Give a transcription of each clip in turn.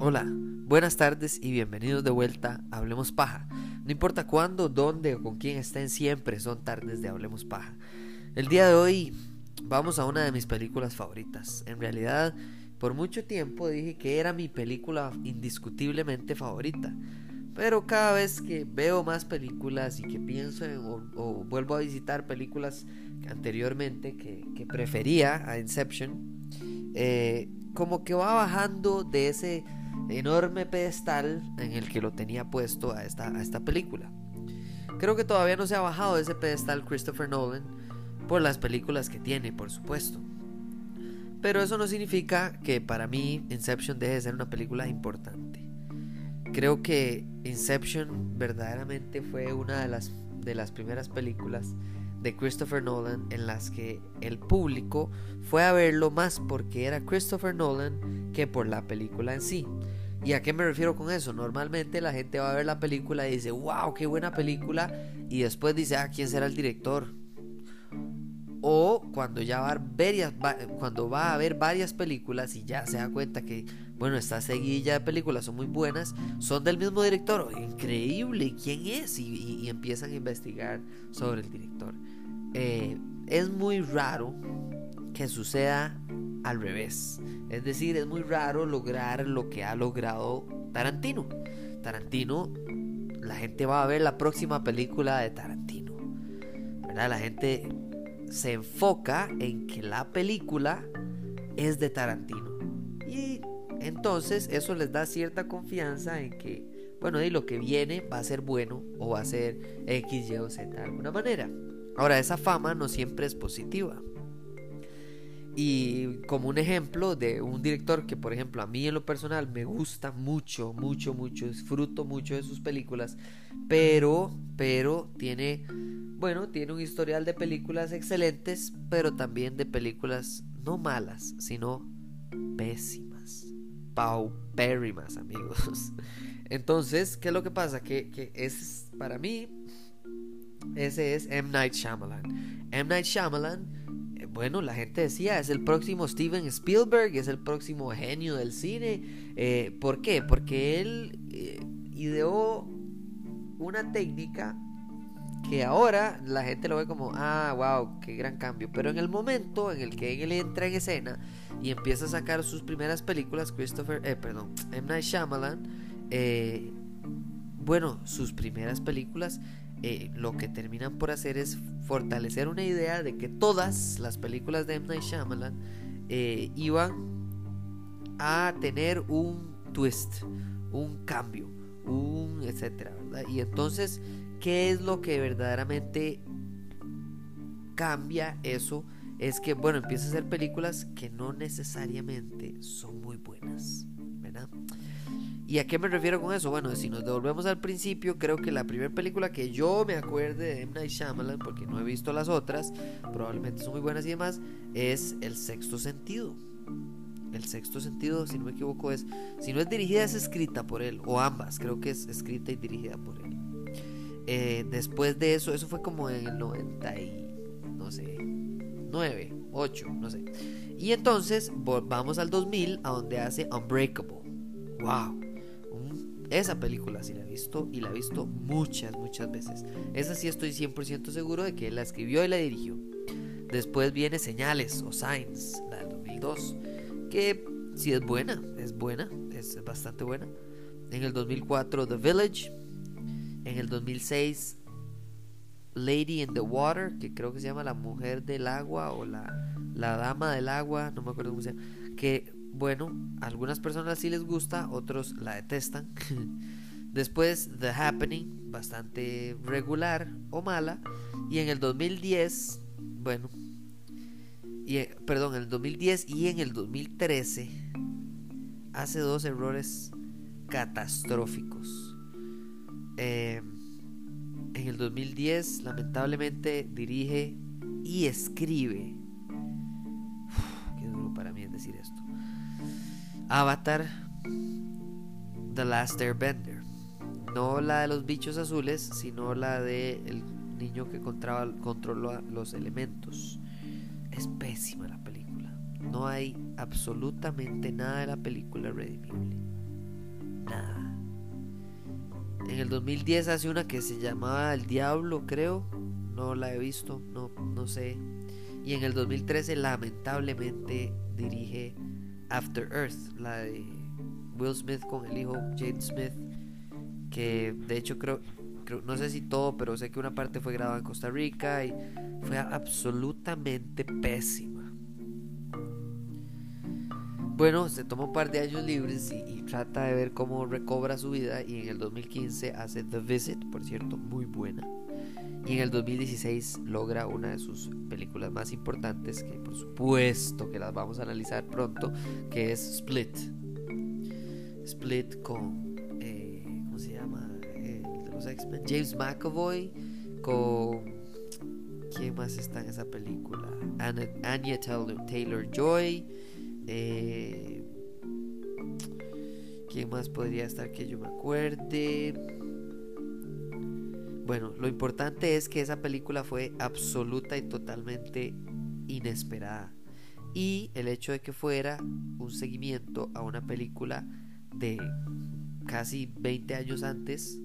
Hola, buenas tardes y bienvenidos de vuelta a Hablemos Paja. No importa cuándo, dónde o con quién estén, siempre son tardes de Hablemos Paja. El día de hoy vamos a una de mis películas favoritas. En realidad, por mucho tiempo dije que era mi película indiscutiblemente favorita. Pero cada vez que veo más películas y que pienso en, o, vuelvo a visitar películas anteriormente que, prefería a Inception, eh, como que va bajando de ese enorme pedestal en el que lo tenía puesto a esta, a esta película. Creo que todavía no se ha bajado de ese pedestal Christopher Nolan por las películas que tiene, por supuesto. Pero eso no significa que para mí Inception deje de ser una película importante. Creo que Inception verdaderamente fue una de las, de las primeras películas de Christopher Nolan en las que el público fue a verlo más porque era Christopher Nolan que por la película en sí. ¿Y a qué me refiero con eso? Normalmente la gente va a ver la película y dice, wow, qué buena película, y después dice, ah, ¿quién será el director? O cuando ya va a, varias, cuando va a ver varias películas y ya se da cuenta que, bueno, esta seguilla de películas son muy buenas, son del mismo director, increíble, ¿quién es? Y, empiezan a investigar sobre el director. Eh, es muy raro que suceda al revés. Es decir, es muy raro lograr lo que ha logrado Tarantino. Tarantino, la gente va a ver la próxima película de Tarantino. ¿verdad? La gente se enfoca en que la película es de Tarantino. Y entonces eso les da cierta confianza en que, bueno, y lo que viene va a ser bueno o va a ser X, Y o Z de alguna manera. Ahora, esa fama no siempre es positiva. Y como un ejemplo de un director que, por ejemplo, a mí en lo personal me gusta mucho, mucho, mucho, disfruto mucho de sus películas, pero, pero tiene, bueno, tiene un historial de películas excelentes, pero también de películas no malas, sino pésimas, paupérrimas, amigos. Entonces, ¿qué es lo que pasa? Que, que es, para mí, ese es M. Night Shyamalan. M. Night Shyamalan bueno, la gente decía, es el próximo Steven Spielberg, es el próximo genio del cine. Eh, ¿Por qué? Porque él eh, ideó una técnica que ahora la gente lo ve como, ah, wow, qué gran cambio. Pero en el momento en el que él entra en escena y empieza a sacar sus primeras películas, Christopher, eh, perdón, M. Night Shyamalan, eh, bueno, sus primeras películas eh, lo que terminan por hacer es fortalecer una idea de que todas las películas de M. Night Shyamalan eh, iban a tener un twist, un cambio, un etcétera, Y entonces, ¿qué es lo que verdaderamente cambia eso? Es que, bueno, empieza a hacer películas que no necesariamente son muy buenas, ¿verdad? ¿Y a qué me refiero con eso? Bueno, si nos devolvemos al principio, creo que la primera película que yo me acuerde de M. Night Shyamalan, porque no he visto las otras, probablemente son muy buenas y demás, es El Sexto Sentido. El Sexto Sentido, si no me equivoco, es, si no es dirigida, es escrita por él, o ambas, creo que es escrita y dirigida por él. Eh, después de eso, eso fue como en el 90 y, no sé, 9, 8, no sé. Y entonces vamos al 2000, a donde hace Unbreakable. ¡Wow! Esa película sí la he visto y la he visto muchas, muchas veces. Esa sí estoy 100% seguro de que la escribió y la dirigió. Después viene Señales o Signs, la del 2002, que sí es buena, es buena, es bastante buena. En el 2004 The Village. En el 2006 Lady in the Water, que creo que se llama La Mujer del Agua o La, la Dama del Agua, no me acuerdo cómo se llama. Que bueno, a algunas personas sí les gusta, otros la detestan. Después The Happening, bastante regular o mala. Y en el 2010, bueno, y, eh, perdón, en el 2010 y en el 2013 hace dos errores catastróficos. Eh, en el 2010, lamentablemente, dirige y escribe. qué duro para mí es decir esto Avatar The Last Airbender. No la de los bichos azules, sino la de el niño que controla los elementos. Es pésima la película. No hay absolutamente nada de la película redimible. Nada. En el 2010 hace una que se llamaba El Diablo, creo. No la he visto, no, no sé. Y en el 2013 lamentablemente dirige After Earth, la de Will Smith con el hijo James Smith, que de hecho creo, no sé si todo, pero sé que una parte fue grabada en Costa Rica y fue absolutamente pésima. Bueno, se toma un par de años libres y, trata de ver cómo recobra su vida y en el 2015 hace The Visit, por cierto, muy buena. Y en el 2016 logra una de sus películas más importantes, que por supuesto que las vamos a analizar pronto, que es Split. Split con, eh, ¿cómo se llama? de los X-Men. James McAvoy con... ¿Quién más está en esa película? Anya Taylor, Joy. Eh, ¿Quién más podría estar que yo me acuerde? Bueno, lo importante es que esa película fue absoluta y totalmente inesperada. Y el hecho de que fuera un seguimiento a una película de casi 20 años antes,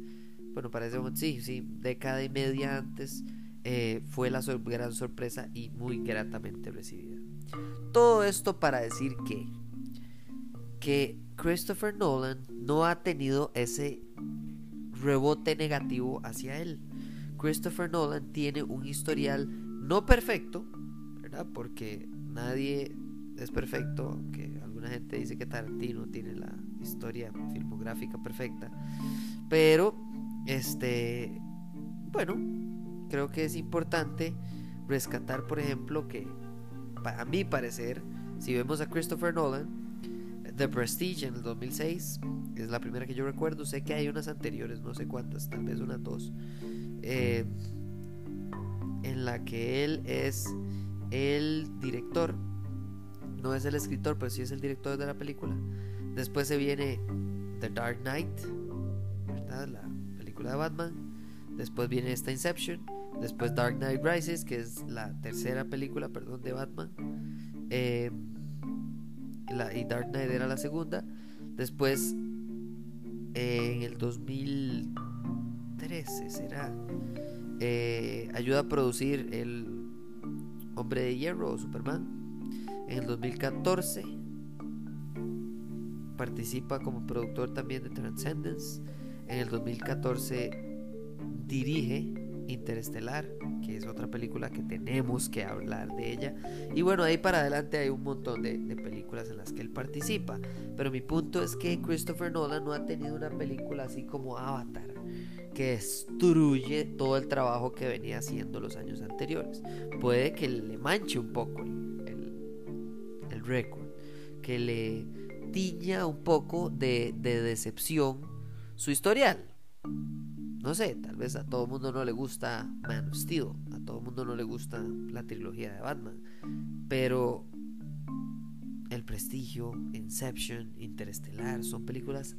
bueno, parece sí, sí, década y media antes, eh, fue la gran sorpresa y muy gratamente recibida. Todo esto para decir que, que Christopher Nolan no ha tenido ese rebote negativo hacia él. Christopher Nolan tiene un historial no perfecto, ¿verdad? Porque nadie es perfecto, aunque alguna gente dice que Tarantino tiene la historia filmográfica perfecta. Pero, este, bueno, creo que es importante rescatar, por ejemplo, que a mi parecer, si vemos a Christopher Nolan, The Prestige en el 2006 es la primera que yo recuerdo. Sé que hay unas anteriores, no sé cuántas, tal vez unas dos. Eh, en la que él es el director. No es el escritor, pero sí es el director de la película. Después se viene The Dark Knight, ¿verdad? La película de Batman. Después viene esta Inception. Después Dark Knight Rises, que es la tercera película, perdón, de Batman. Eh, y Dark Knight era la segunda. Después, en el 2013 será, eh, ayuda a producir el Hombre de Hierro o Superman. En el 2014 participa como productor también de Transcendence. En el 2014 dirige Interestelar, que es otra película que tenemos que hablar de ella. Y bueno, ahí para adelante hay un montón de, películas en las que él participa. Pero mi punto es que Christopher Nolan no ha tenido una película así como Avatar, que destruye todo el trabajo que venía haciendo los años anteriores. Puede que le manche un poco el, récord, que le tiña un poco de, de decepción su historial no sé, tal vez a todo mundo no le gusta Man of Steel, a todo mundo no le gusta la trilogía de Batman, pero El Prestigio, Inception, Interestelar son películas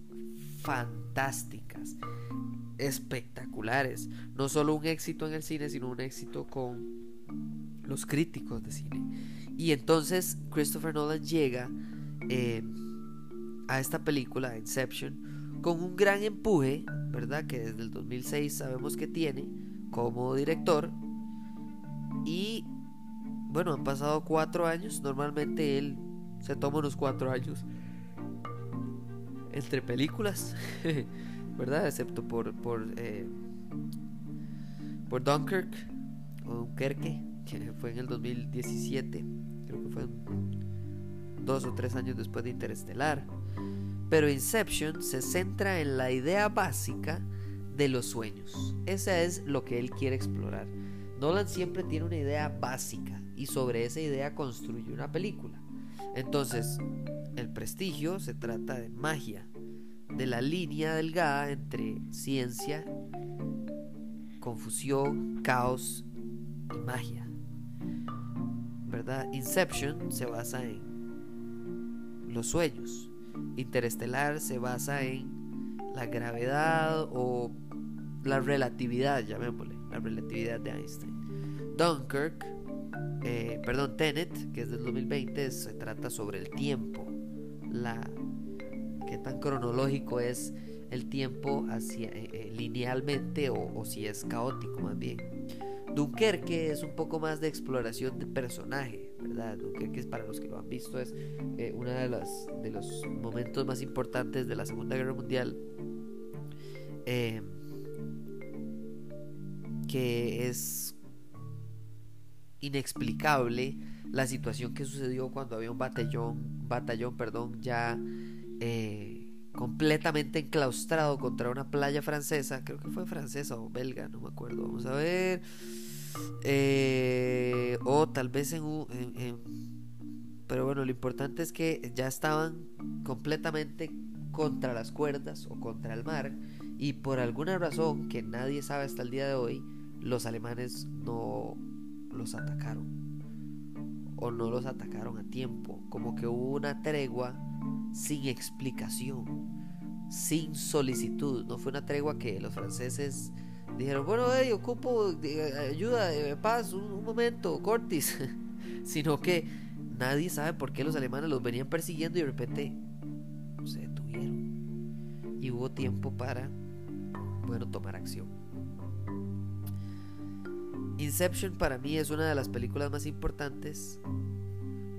fantásticas, espectaculares, no solo un éxito en el cine, sino un éxito con los críticos de cine. Y entonces Christopher Nolan llega eh, a esta película, Inception, con un gran empuje ¿verdad? Que desde el 2006 sabemos que tiene como director. Y bueno, han pasado cuatro años. Normalmente él se toma unos cuatro años entre películas, ¿verdad? Excepto por por, eh, por Dunkirk o Dunkerque, que fue en el 2017. Creo que fue dos o tres años después de Interestelar. Pero Inception se centra en la idea básica de los sueños. Esa es lo que él quiere explorar. Nolan siempre tiene una idea básica y sobre esa idea construye una película. Entonces, el prestigio se trata de magia, de la línea delgada entre ciencia, confusión, caos y magia. ¿Verdad? Inception se basa en los sueños, Interestelar se basa en la gravedad o la relatividad, llamémosle, la relatividad de Einstein. Dunkirk, eh, perdón, Tenet, que es del 2020, se trata sobre el tiempo, la qué tan cronológico es el tiempo hacia, eh, eh, linealmente o, si es caótico más bien. Dunkerque es un poco más de exploración de personaje, ¿verdad? Dunkerque para los que lo han visto es uno de, los, de los momentos más importantes de la Segunda Guerra Mundial. que es inexplicable la situación que sucedió cuando había un batallón, batallón perdón, ya eh, completamente enclaustrado contra una playa francesa, creo que fue francesa o belga, no me acuerdo, vamos a ver, eh, o tal vez en, pero bueno, lo importante es que ya estaban completamente contra las cuerdas o contra el mar y por alguna razón que nadie sabe hasta el día de hoy, los alemanes no los atacaron o no los atacaron a tiempo, como que hubo una tregua sin explicación, sin solicitud, no fue una tregua que los franceses dijeron, bueno, hey, ocupo ayuda, de paz, un, momento, Cortis, sino que nadie sabe por qué los alemanes los venían persiguiendo y de repente se detuvieron y hubo tiempo para, bueno, tomar acción. Inception para mí es una de las películas más importantes.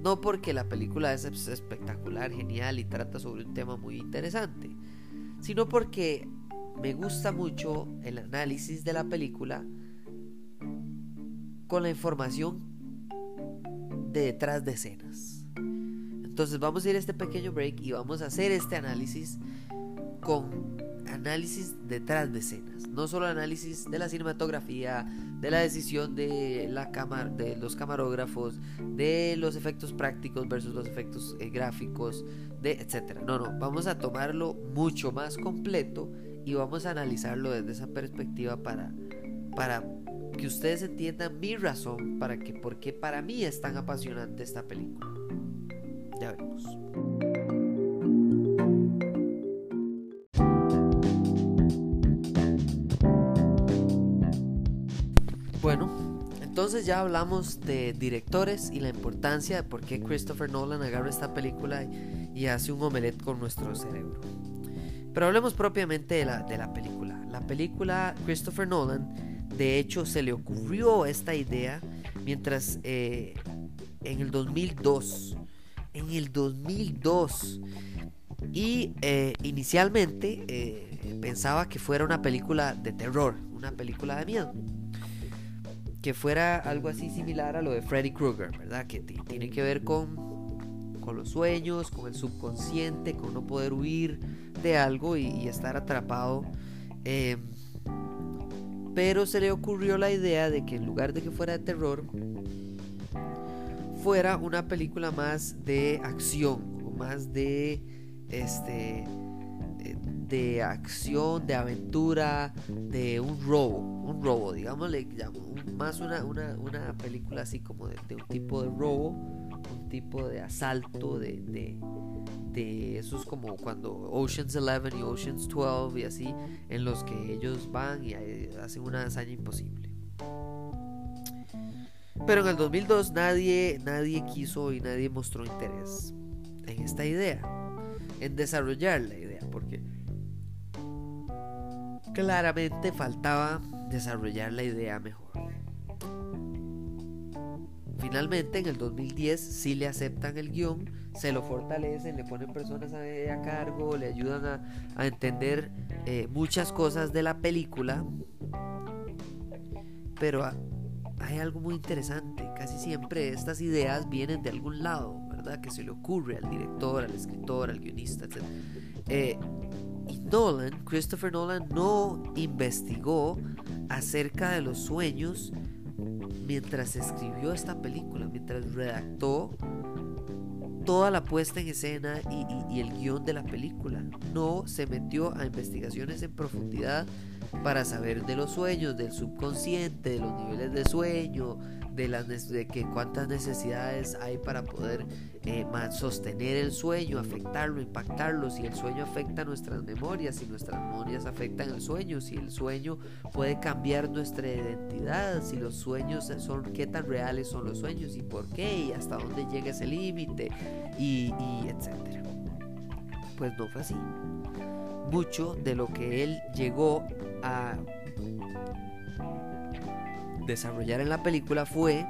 No porque la película es espectacular, genial y trata sobre un tema muy interesante, sino porque me gusta mucho el análisis de la película con la información de detrás de escenas. Entonces vamos a ir a este pequeño break y vamos a hacer este análisis con análisis detrás de escenas, no solo análisis de la cinematografía, de la decisión de la cámara, de los camarógrafos, de los efectos prácticos versus los efectos eh, gráficos, de etcétera. No, no, vamos a tomarlo mucho más completo y vamos a analizarlo desde esa perspectiva para para que ustedes entiendan mi razón para que por qué para mí es tan apasionante esta película. Ya vemos. Bueno, entonces ya hablamos de directores y la importancia de por qué Christopher Nolan agarra esta película y, hace un omelette con nuestro cerebro. Pero hablemos propiamente de la, de la película. La película Christopher Nolan, de hecho, se le ocurrió esta idea mientras eh, en el 2002, en el 2002, y eh, inicialmente eh, pensaba que fuera una película de terror, una película de miedo que fuera algo así similar a lo de Freddy Krueger, ¿verdad? Que tiene que ver con, con los sueños, con el subconsciente, con no poder huir de algo y, estar atrapado. Em, pero se le ocurrió la idea de que en lugar de que fuera de terror, fuera una película más de acción o más de este de acción, de aventura, de un robo, un robo, digámosle, más una, una, película así como de, un tipo de robo, tipo de asalto, de, de, esos como cuando Oceans 11 y Oceans 12 y así, en los que ellos van y hacen una hazaña imposible. Pero en el 2002 nadie, nadie quiso y nadie mostró interés en esta idea, en desarrollar la idea, porque claramente faltaba desarrollar la idea mejor. Finalmente, en el 2010 sí le aceptan el guion, se lo fortalecen, le ponen personas a, cargo, le ayudan a, entender eh, muchas cosas de la película. Pero hay algo muy interesante, casi siempre estas ideas vienen de algún lado, ¿verdad? Que se le ocurre al director, al escritor, al guionista, etc. Y Nolan, Christopher Nolan, no investigó acerca de los sueños mientras escribió esta película, mientras redactó toda la puesta en escena y, el guion de la película. No se metió a investigaciones en profundidad para saber de los sueños, del subconsciente, de los niveles de sueño, de, las, de que cuántas necesidades hay para poder eh, sostener el sueño, afectarlo, impactarlo, si el sueño afecta nuestras memorias, si nuestras memorias afectan el sueño, si el sueño puede cambiar nuestra identidad, si los sueños son, qué tan reales son los sueños y por qué y hasta dónde llega ese límite y, y etcétera. Pues no fue así. Mucho de lo que él llegó a desarrollar en la película fue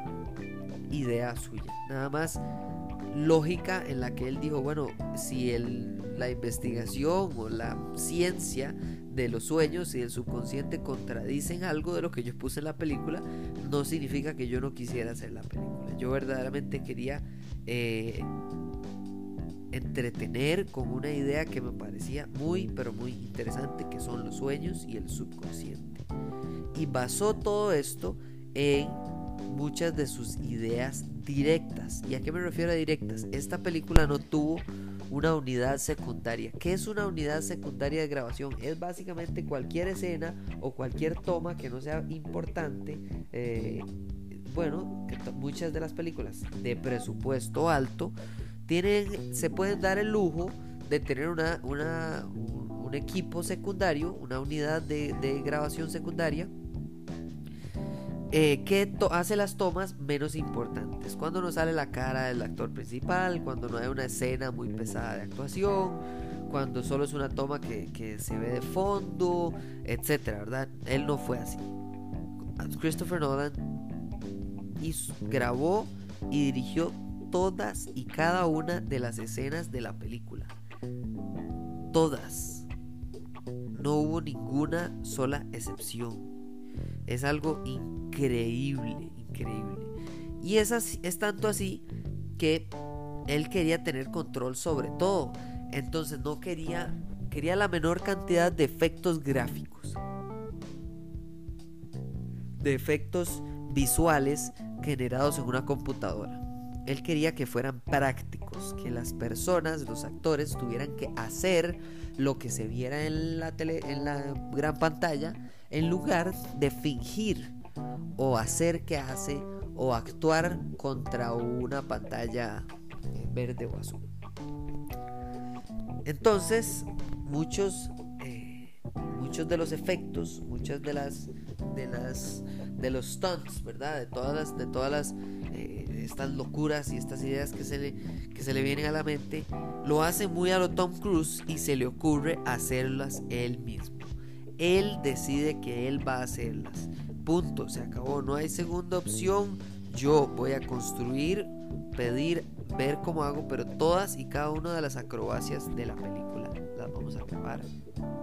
idea suya. Nada más lógica en la que él dijo, bueno, si el, la investigación o la ciencia de los sueños y el subconsciente contradicen algo de lo que yo puse en la película, no significa que yo no quisiera hacer la película. Yo verdaderamente quería eh, entretener con una idea que me parecía muy, pero muy interesante, que son los sueños y el subconsciente. Y basó todo esto en muchas de sus ideas directas. ¿Y a qué me refiero a directas? Esta película no tuvo una unidad secundaria. ¿Qué es una unidad secundaria de grabación? Es básicamente cualquier escena o cualquier toma que no sea importante. Eh, bueno, muchas de las películas de presupuesto alto tienen, se pueden dar el lujo de tener una, un, equipo secundario, una unidad de grabación secundaria eh, que hace las tomas menos importantes. Cuando no sale la cara del actor principal, cuando no hay una escena muy pesada de actuación, cuando solo es una toma que, se ve de fondo, etcétera, ¿verdad? Él no fue así. Christopher Nolan grabó y dirigió todas y cada una de las escenas de la película. Todas. No hubo ninguna sola excepción. Es algo increíble, increíble. Y es, es tanto así que él quería tener control sobre todo. Entonces no quería, quería la menor cantidad de efectos gráficos. De efectos visuales generados en una computadora. Él quería que fueran prácticos, que las personas, los actores, tuvieran que hacer lo que se viera en la, tele, en la gran pantalla en lugar de fingir o hacer que hace o actuar contra una pantalla eh, verde o azul. Entonces, muchos, eh, muchos de los efectos, muchas de las, de las, de los stunts, ¿verdad? De todas las, de todas las, eh, estas locuras y estas ideas que se, le, que se le vienen a la mente, lo hace muy a lo Tom Cruise y se le ocurre hacerlas él mismo. Él decide que él va a hacerlas. Punto, se acabó, no hay segunda opción. Yo voy a construir, pedir, ver cómo hago, pero todas y cada una de las acrobacias de la película las vamos a acabar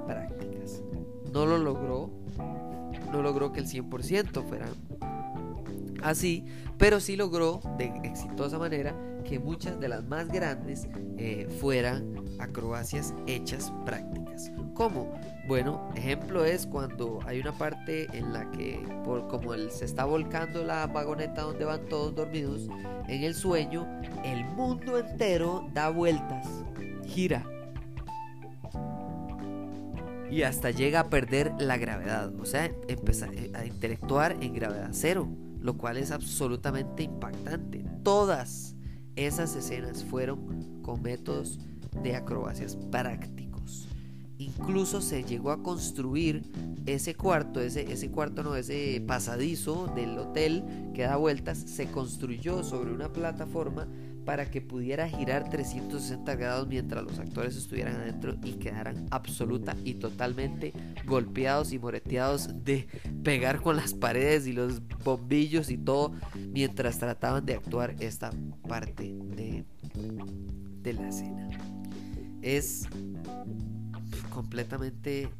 prácticas. No lo logró, no logró que el 100% fuera así, pero sí logró de exitosa manera que muchas de las más grandes eh, fueran acrobacias hechas prácticas. ¿Cómo? Bueno, ejemplo es cuando hay una parte en la que, por como se está volcando la vagoneta donde van todos dormidos, en el sueño, el mundo entero da vueltas, gira. Y hasta llega a perder la gravedad, o sea, empezar a intelectuar en gravedad cero, lo cual es absolutamente impactante. Todas esas escenas fueron con métodos de acrobacias prácticos. Incluso se llegó a construir ese cuarto, ese, ese cuarto no, ese pasadizo del hotel que da vueltas, se construyó sobre una plataforma para que pudiera girar 360 grados mientras los actores estuvieran adentro y quedaran absoluta y totalmente golpeados y moreteados de pegar con las paredes y los bombillos y todo mientras trataban de actuar esta parte de, de la escena es completamente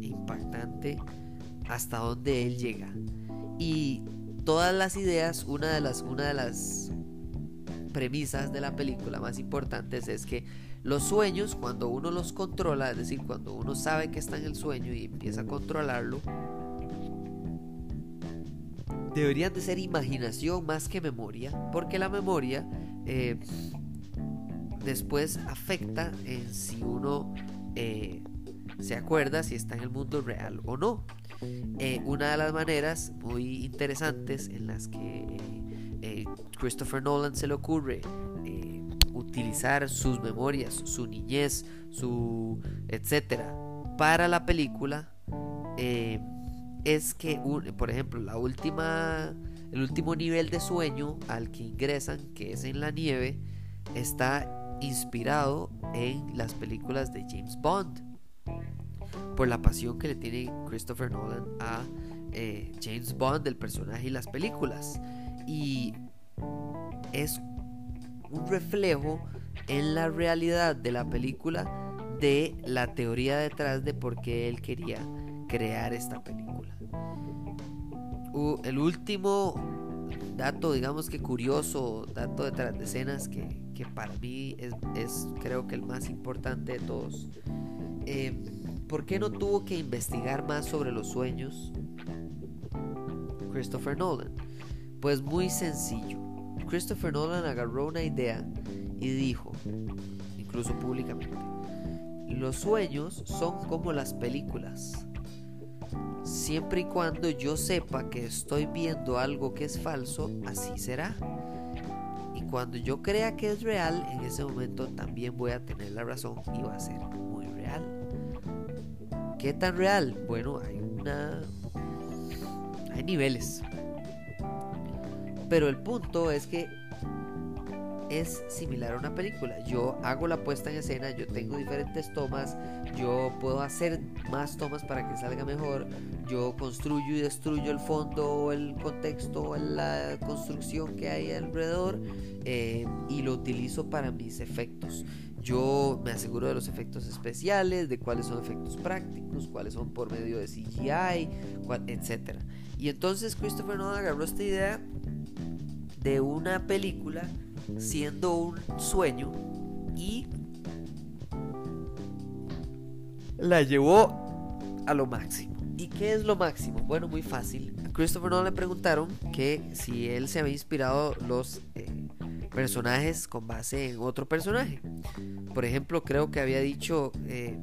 impactante hasta donde él llega. Y todas las ideas, una de las, una de las premisas de la película más importantes es que los sueños, cuando uno los controla, es decir, cuando uno sabe que está en el sueño y empieza a controlarlo, deberían de ser imaginación más que memoria, porque la memoria eh, después afecta en si uno eh, se acuerda si está en el mundo real o no. Eh, una de las maneras muy interesantes en las que Christopher Nolan se le ocurre eh, utilizar sus memorias, su niñez, su etcétera para la película eh, es que, por ejemplo, la última, el último nivel de sueño al que ingresan, que es en la nieve, está inspirado en las películas de James Bond por la pasión que le tiene Christopher Nolan a James Bond, el personaje y las películas. Y es un reflejo en la realidad de la película de la teoría detrás de por qué él quería crear esta película. el último dato, digamos que curioso, dato detrás de escenas que, para mí es, creo que el más importante de todos. Eh, ¿Por qué no tuvo que investigar más sobre los sueños Christopher Nolan? Pues muy sencillo. Christopher Nolan agarró una idea y dijo, incluso públicamente, los sueños son como las películas. Siempre y cuando yo sepa que estoy viendo algo que es falso, así será. Y cuando yo crea que es real, en ese momento también voy a tener la razón y va a ser muy real. ¿Qué tan real? Bueno, hay una... Hay niveles. Pero el punto es que es similar a una película. Yo hago la puesta en escena, yo tengo diferentes tomas, yo puedo hacer más tomas para que salga mejor, yo construyo y destruyo el fondo, el contexto, la construcción que hay alrededor eh, y lo utilizo para mis efectos. Yo me aseguro de los efectos especiales, de cuáles son efectos prácticos, cuáles son por medio de CGI, etc. Y entonces Christopher Nolan agarró esta idea de una película siendo un sueño y la llevó a lo máximo. ¿Y qué es lo máximo? Bueno, muy fácil. A Christopher Nolan le preguntaron que si él se había inspirado los eh, personajes con base en otro personaje. Por ejemplo, creo que había dicho eh,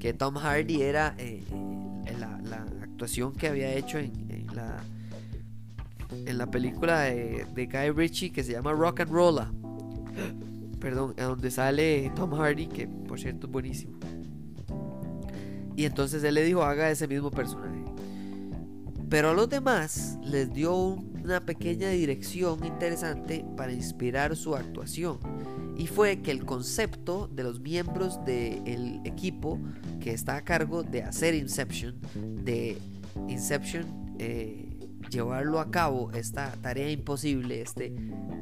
que Tom Hardy era eh, la, actuación que había hecho en la en la película de, Guy Ritchie que se llama Rock and Rolla. Perdón, en donde sale Tom Hardy, que por cierto es buenísimo. Y entonces él le dijo, haga ese mismo personaje. Pero a los demás les dio una pequeña dirección interesante para inspirar su actuación. Y fue que el concepto de los miembros del equipo que está a cargo de hacer Inception, de Inception, eh, llevarlo a cabo, esta tarea imposible, este,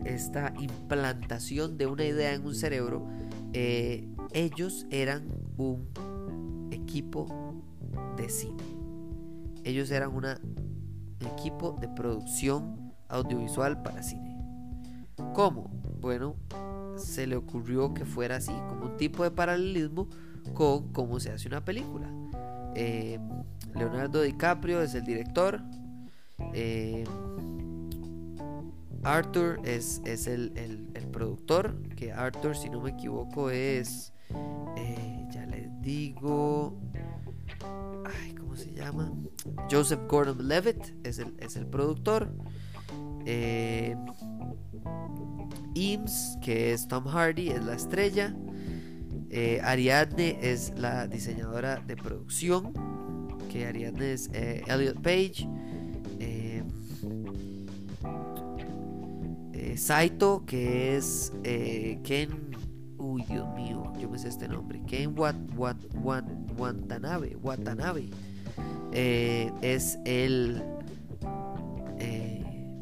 esta implantación de una idea en un cerebro, eh, ellos eran un equipo de cine. Ellos eran un equipo de producción audiovisual para cine. ¿Cómo? Bueno, se le ocurrió que fuera así, como un tipo de paralelismo con cómo se hace una película. Eh, Leonardo DiCaprio es el director, eh, Arthur es, el, productor, que Arthur, si no me equivoco, es, eh, ya les digo, ay, ¿cómo se llama? Joseph Gordon-Levitt es el, es el productor. Eh, Eames, que es Tom Hardy, es la estrella. Ariadne es la diseñadora de producción, que Ariadne es Elliot Page. Saito, que es eh, Ken. Uy, Dios mío, yo me sé este nombre. Ken Wat, Watanabe. Watanabe. Eh, es el. Eh,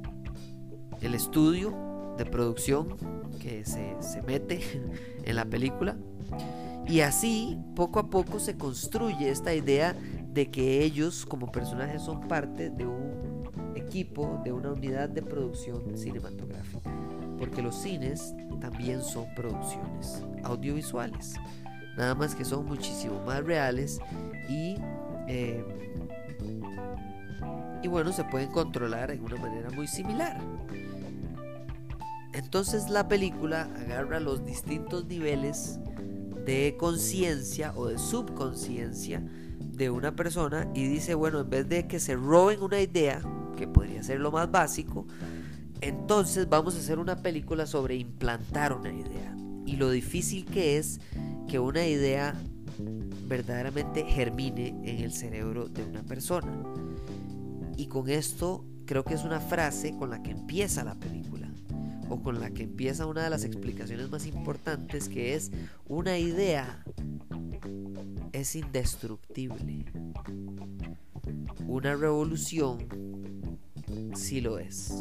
el estudio de producción que se, se mete en la película. Y así, poco a poco, se construye esta idea de que ellos, como personajes, son parte de un de una unidad de producción cinematográfica, porque los cines también son producciones audiovisuales, nada más que son muchísimo más reales y, eh, y bueno, se pueden controlar en una manera muy similar. Entonces la película agarra los distintos niveles de conciencia o de subconsciencia de una persona y dice, bueno, en vez de que se roben una idea, que podría ser lo más básico, Entonces vamos a hacer una película sobre implantar una idea y lo difícil que es que una idea verdaderamente germine en el cerebro de una persona. Y con esto creo que es una frase con la que empieza la película o con la que empieza una de las explicaciones más importantes que es una idea es indestructible. Una revolución sí lo es.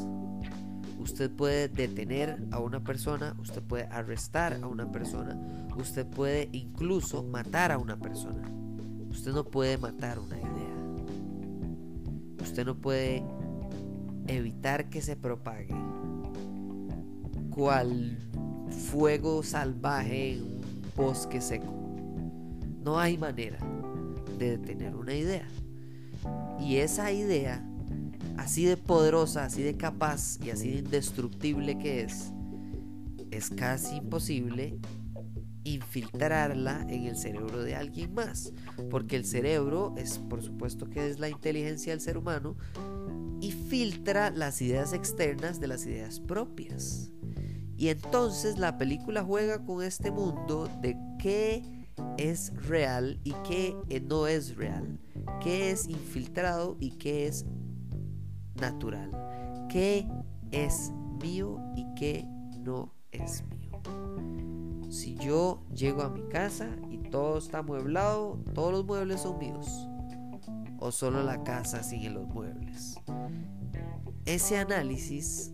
Usted puede detener a una persona, usted puede arrestar a una persona, usted puede incluso matar a una persona. Usted no puede matar una idea. Usted no puede evitar que se propague. Cual fuego salvaje en un bosque seco. No hay manera de detener una idea. Y esa idea, así de poderosa, así de capaz y así de indestructible que es, es casi imposible infiltrarla en el cerebro de alguien más. Porque el cerebro es, por supuesto que es la inteligencia del ser humano y filtra las ideas externas de las ideas propias. Y entonces la película juega con este mundo de qué es real y qué no es real, qué es infiltrado y qué es natural, qué es mío y qué no es mío. Si yo llego a mi casa y todo está amueblado, todos los muebles son míos. O solo la casa sigue los muebles. Ese análisis,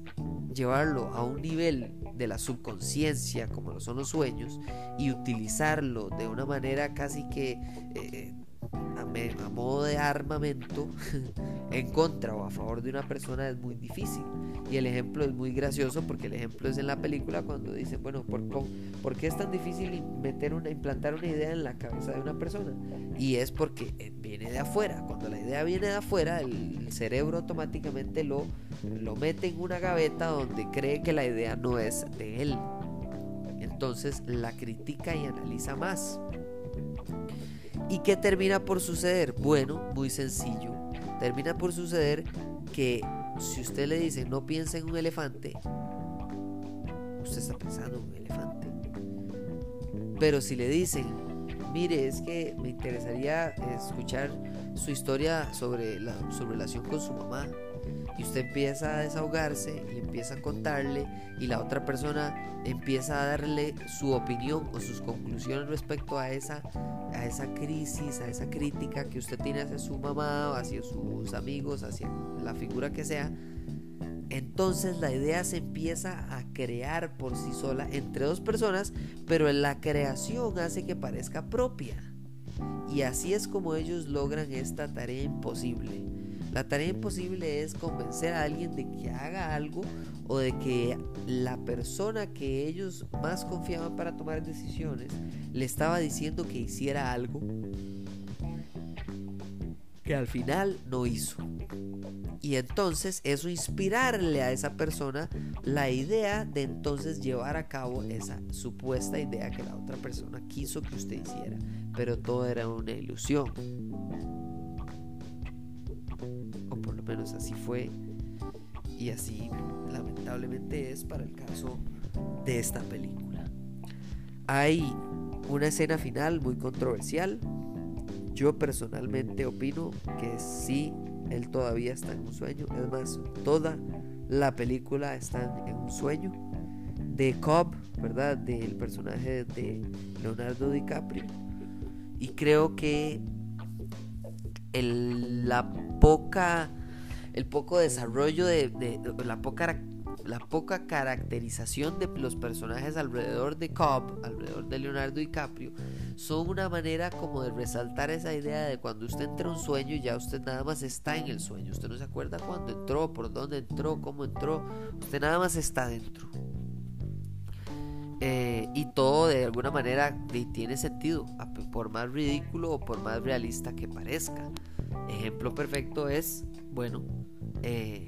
llevarlo a un nivel de la subconsciencia, como lo son los sueños, y utilizarlo de una manera casi que eh, a, modo de armamento en contra o a favor de una persona es muy difícil. Y el ejemplo es muy gracioso porque el ejemplo es en la película cuando dicen, bueno, ¿por, ¿por qué es tan difícil meter una, implantar una idea en la cabeza de una persona? Y es porque eh, viene de afuera. Cuando la idea viene de afuera, el cerebro automáticamente lo, lo mete en una gaveta donde cree que la idea no es de él. Entonces la critica y analiza más. ¿Y qué termina por suceder? Bueno, muy sencillo. Termina por suceder que si usted le dice no piense en un elefante, usted está pensando en un elefante. Pero si le dicen, mire, es que me interesaría escuchar su historia sobre su relación con su mamá, y usted empieza a desahogarse y empieza a contarle y la otra persona empieza a darle su opinión o sus conclusiones respecto a esa, a esa crisis, a esa crítica que usted tiene hacia su mamá hacia sus amigos, hacia la figura que sea, entonces la idea se empieza a crear por sí sola entre dos personas, pero la creación hace que parezca propia. Y así es como ellos logran esta tarea imposible la tarea imposible es convencer a alguien de que haga algo o de que la persona que ellos más confiaban para tomar decisiones le estaba diciendo que hiciera algo que al final no hizo. Y entonces eso inspirarle a esa persona la idea de entonces llevar a cabo esa supuesta idea que la otra persona quiso que usted hiciera. Pero todo era una ilusión menos así fue y así lamentablemente es para el caso de esta película. Hay una escena final muy controversial. Yo personalmente opino que sí, él todavía está en un sueño. Es más, toda la película está en un sueño. De Cobb, ¿verdad? Del personaje de Leonardo DiCaprio. Y creo que la poca el poco desarrollo de, la poca la poca caracterización de los personajes alrededor de Cobb, alrededor de Leonardo DiCaprio, son una manera como de resaltar esa idea de cuando usted entra a un sueño y ya usted nada más está en el sueño. Usted no se acuerda cuándo entró, por dónde entró, cómo entró. Usted nada más está dentro. Eh, y todo de alguna manera tiene sentido, por más ridículo o por más realista que parezca. Ejemplo perfecto es, bueno, eh,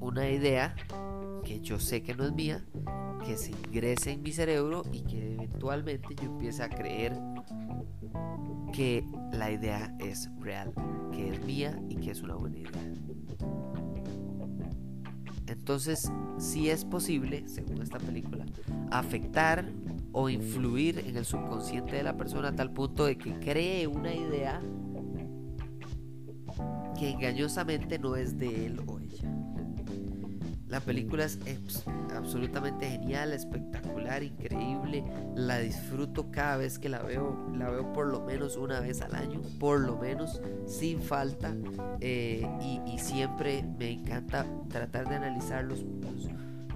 una idea que yo sé que no es mía, que se ingrese en mi cerebro y que eventualmente yo empiece a creer que la idea es real, que es mía y que es una buena idea. Entonces, si es posible, según esta película, afectar o influir en el subconsciente de la persona a tal punto de que cree una idea que engañosamente no es de él o ella. La película es absolutamente genial, espectacular, increíble. La disfruto cada vez que la veo. La veo por lo menos una vez al año, por lo menos, sin falta. Eh, y, siempre me encanta tratar de analizar los,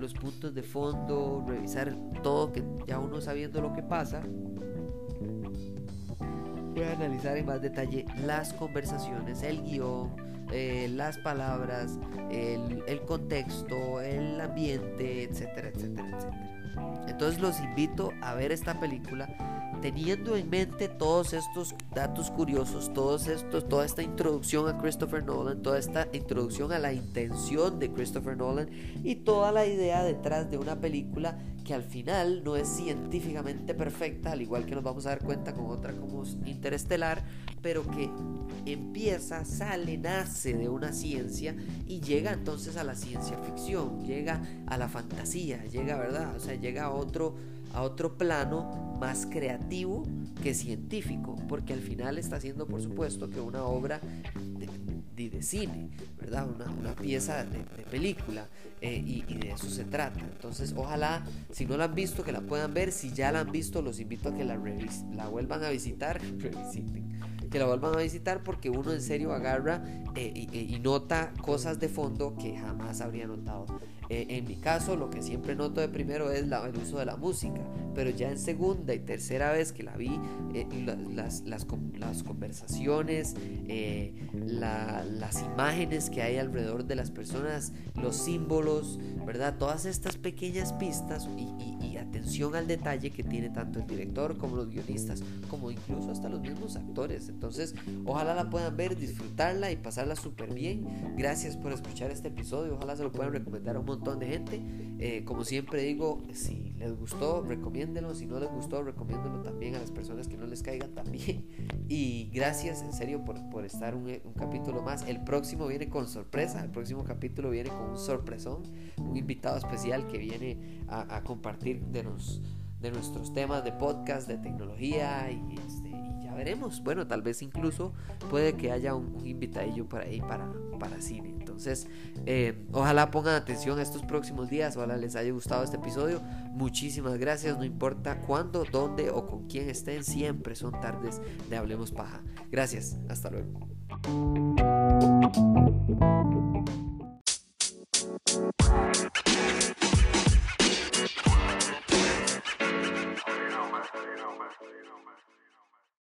los, puntos de fondo, revisar todo, que ya uno sabiendo lo que pasa. Voy a analizar en más detalle las conversaciones, el guion, eh, las palabras, el, el contexto, el ambiente, etcétera, etcétera, etcétera. Entonces los invito a ver esta película teniendo en mente todos estos datos curiosos, todos estos, toda esta introducción a Christopher Nolan, toda esta introducción a la intención de Christopher Nolan y toda la idea detrás de una película que al final no es científicamente perfecta, al igual que nos vamos a dar cuenta con otra como Interestelar, pero que empieza, sale, nace de una ciencia y llega entonces a la ciencia ficción, llega a la fantasía, llega, ¿verdad? O sea, llega a otro a otro plano más creativo que científico, porque al final está haciendo, por supuesto, que una obra de, de, cine, ¿verdad? Una, pieza de, película, eh, y, de eso se trata. Entonces, ojalá, si no la han visto, que la puedan ver, si ya la han visto, los invito a que la, la vuelvan a visitar, que la vuelvan a visitar porque uno en serio agarra eh, y, y, nota cosas de fondo que jamás habría notado. Eh, en mi caso, lo que siempre noto de primero es la, el uso de la música, pero ya en segunda y tercera vez que la vi, eh, las, las, las, conversaciones, eh, las imágenes que hay alrededor de las personas, los símbolos, ¿verdad? Todas estas pequeñas pistas y, atención al detalle que tiene tanto el director como los guionistas, como incluso hasta los mismos actores. Entonces, ojalá la puedan ver, disfrutarla y pasarla súper bien. Gracias por escuchar este episodio, ojalá se lo puedan recomendar a un montón de gente. Eh, como siempre digo, si les gustó, recomiéndenlo. Si no les gustó, recomiéndenlo también a las personas que no les caigan también. Y gracias en serio por, por estar un, capítulo más. El próximo viene con sorpresa. El próximo capítulo viene con un sorpresón. Un invitado especial que viene a, compartir de, nos, de nuestros temas de podcast, de tecnología y veremos. Bueno, tal vez incluso puede que haya un, un invitadillo por ahí para, para cine. Entonces, eh, ojalá pongan atención a estos próximos días, ojalá les haya gustado este episodio. Muchísimas gracias, no importa cuándo, dónde o con quién estén, siempre son tardes de Hablemos Paja. Gracias, hasta luego.